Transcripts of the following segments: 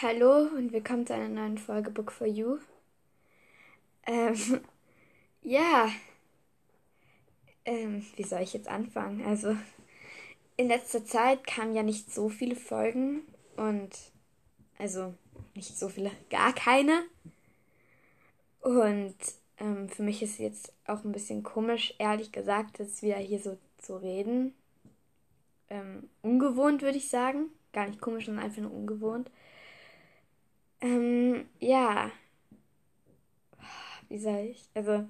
hallo und willkommen zu einer neuen Folge Book for You. Ähm, ja, ähm, wie soll ich jetzt anfangen? Also, in letzter Zeit kamen ja nicht so viele Folgen und, also, nicht so viele, gar keine. Und ähm, für mich ist jetzt auch ein bisschen komisch, ehrlich gesagt, dass wir hier so, so reden. Ähm, ungewohnt, würde ich sagen. Gar nicht komisch, sondern einfach nur ungewohnt. Ähm, ja. Wie soll ich? Also,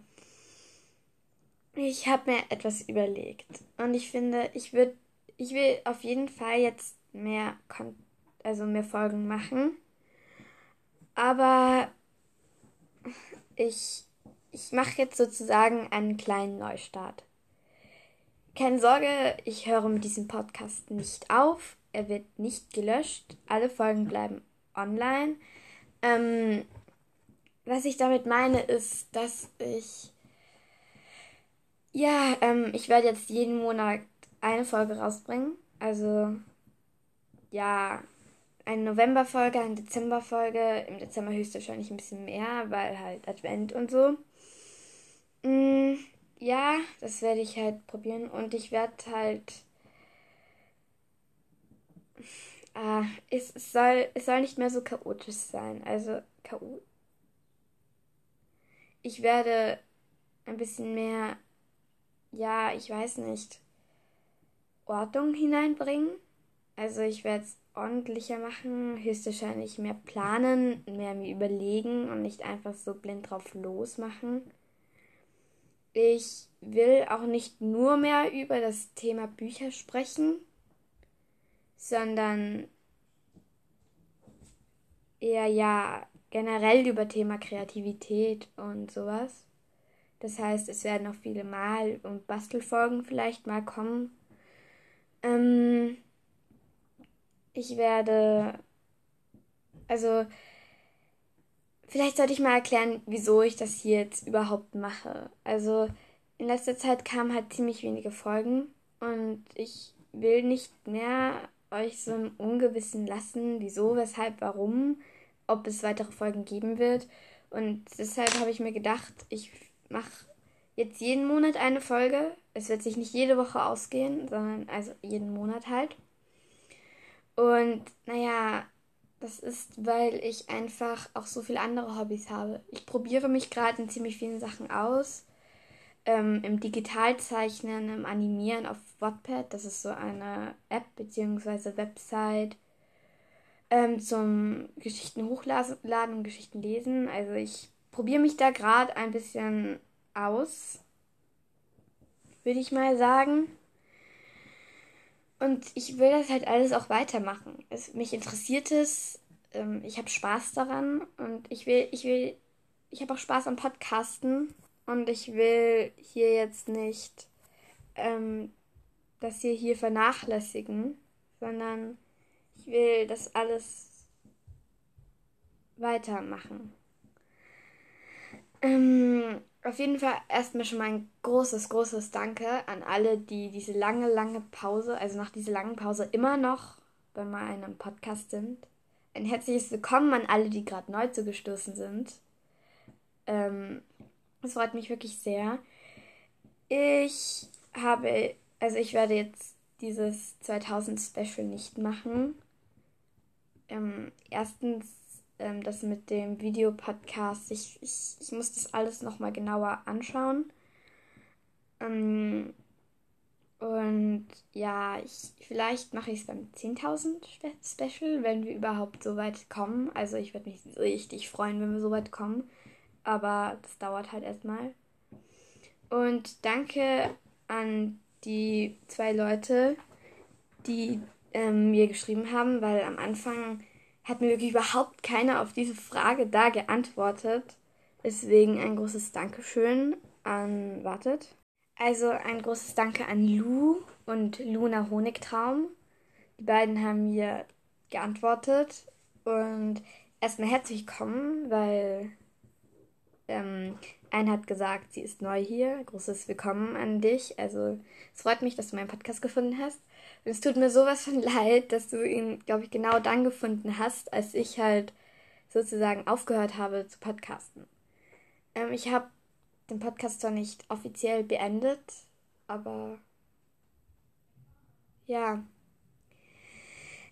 ich habe mir etwas überlegt. Und ich finde, ich würde, ich will auf jeden Fall jetzt mehr, Kon also mehr Folgen machen. Aber ich, ich mache jetzt sozusagen einen kleinen Neustart. Keine Sorge, ich höre mit diesem Podcast nicht auf. Er wird nicht gelöscht. Alle Folgen bleiben online. Ähm, was ich damit meine, ist, dass ich. Ja, ähm, ich werde jetzt jeden Monat eine Folge rausbringen. Also, ja, eine November-Folge, eine Dezember-Folge. Im Dezember höchstwahrscheinlich ein bisschen mehr, weil halt Advent und so. Mm, ja, das werde ich halt probieren. Und ich werde halt Ah, es, soll, es soll nicht mehr so chaotisch sein. Also, chaotisch. Ich werde ein bisschen mehr, ja, ich weiß nicht, Ordnung hineinbringen. Also, ich werde es ordentlicher machen, höchstwahrscheinlich mehr planen, mehr mir überlegen und nicht einfach so blind drauf losmachen. Ich will auch nicht nur mehr über das Thema Bücher sprechen, sondern eher ja generell über Thema Kreativität und sowas. Das heißt, es werden noch viele Mal- und Bastelfolgen vielleicht mal kommen. Ähm, ich werde, also, vielleicht sollte ich mal erklären, wieso ich das hier jetzt überhaupt mache. Also, in letzter Zeit kamen halt ziemlich wenige Folgen und ich will nicht mehr euch so im Ungewissen lassen, wieso, weshalb, warum, ob es weitere Folgen geben wird. Und deshalb habe ich mir gedacht, ich mache jetzt jeden Monat eine Folge. Es wird sich nicht jede Woche ausgehen, sondern also jeden Monat halt. Und naja, das ist, weil ich einfach auch so viele andere Hobbys habe. Ich probiere mich gerade in ziemlich vielen Sachen aus ähm, im Digitalzeichnen, im Animieren auf Wattpad. Das ist so eine App bzw. Website ähm, zum Geschichten hochladen und Geschichten lesen. Also ich probiere mich da gerade ein bisschen aus, würde ich mal sagen. Und ich will das halt alles auch weitermachen. Es, mich interessiert es, ähm, ich habe Spaß daran und ich will, ich will, ich habe auch Spaß am Podcasten und ich will hier jetzt nicht ähm, das hier, hier vernachlässigen, sondern ich will das alles weitermachen. Ähm, auf jeden Fall erstmal schon mal ein großes, großes Danke an alle, die diese lange, lange Pause, also nach dieser langen Pause immer noch bei meinem Podcast sind. Ein herzliches Willkommen an alle, die gerade neu zugestoßen sind. Ähm, es freut mich wirklich sehr. Ich habe, also ich werde jetzt dieses 2000 Special nicht machen. Ähm, erstens ähm, das mit dem Videopodcast. Ich, ich, ich muss das alles nochmal genauer anschauen. Ähm, und ja, ich, vielleicht mache ich es beim 10.000 Special, wenn wir überhaupt so weit kommen. Also ich würde mich richtig freuen, wenn wir so weit kommen aber das dauert halt erstmal. Und danke an die zwei Leute, die ähm, mir geschrieben haben, weil am Anfang hat mir wirklich überhaupt keiner auf diese Frage da geantwortet. Deswegen ein großes Dankeschön an, wartet. Also ein großes Danke an Lu und Luna Honigtraum. Die beiden haben mir geantwortet und erstmal herzlich willkommen, weil ähm, eine hat gesagt, sie ist neu hier. Großes Willkommen an dich. Also es freut mich, dass du meinen Podcast gefunden hast. Und es tut mir sowas von leid, dass du ihn, glaube ich, genau dann gefunden hast, als ich halt sozusagen aufgehört habe zu podcasten. Ähm, ich habe den Podcast zwar nicht offiziell beendet, aber ja.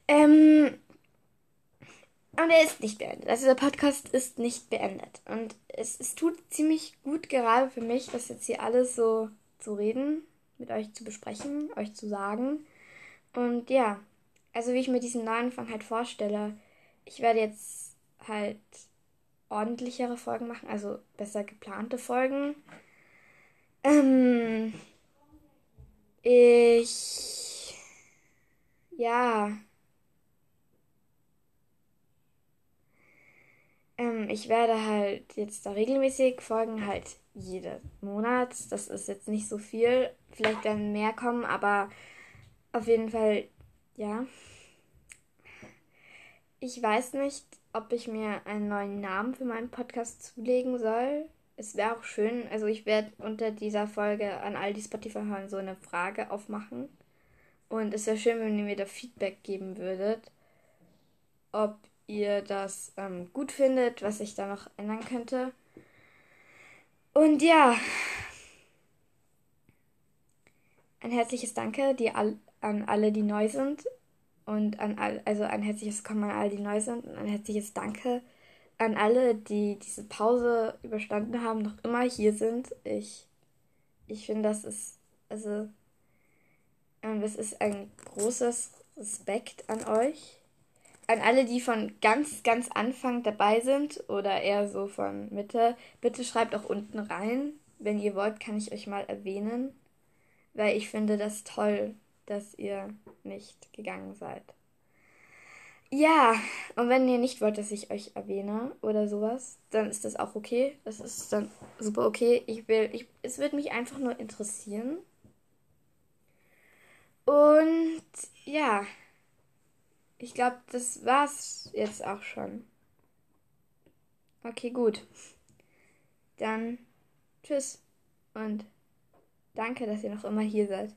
Ähm, und er ist nicht beendet. Also der Podcast ist nicht beendet. Und es, es tut ziemlich gut gerade für mich, das jetzt hier alles so zu reden, mit euch zu besprechen, euch zu sagen. Und ja, also wie ich mir diesen Neuanfang halt vorstelle, ich werde jetzt halt ordentlichere Folgen machen, also besser geplante Folgen. Ähm, ich ja Ähm, ich werde halt jetzt da regelmäßig folgen, halt jeden Monat. Das ist jetzt nicht so viel. Vielleicht werden mehr kommen, aber auf jeden Fall, ja. Ich weiß nicht, ob ich mir einen neuen Namen für meinen Podcast zulegen soll. Es wäre auch schön, also ich werde unter dieser Folge an all die Spotify-Hörer so eine Frage aufmachen. Und es wäre schön, wenn ihr mir da Feedback geben würdet, ob ihr das ähm, gut findet, was ich da noch ändern könnte. Und ja, ein herzliches Danke die all, an alle, die neu sind. Und an all, also ein herzliches Kommen an alle, die neu sind. Und ein herzliches Danke an alle, die diese Pause überstanden haben, noch immer hier sind. Ich, ich finde, das ist, also, ähm, das ist ein großes Respekt an euch an alle, die von ganz, ganz Anfang dabei sind oder eher so von Mitte, bitte schreibt auch unten rein. Wenn ihr wollt, kann ich euch mal erwähnen, weil ich finde das toll, dass ihr nicht gegangen seid. Ja, und wenn ihr nicht wollt, dass ich euch erwähne oder sowas, dann ist das auch okay. Das ist dann super okay. Ich will, ich, es wird mich einfach nur interessieren. Und ich glaube, das war's jetzt auch schon. Okay, gut. Dann tschüss und danke, dass ihr noch immer hier seid.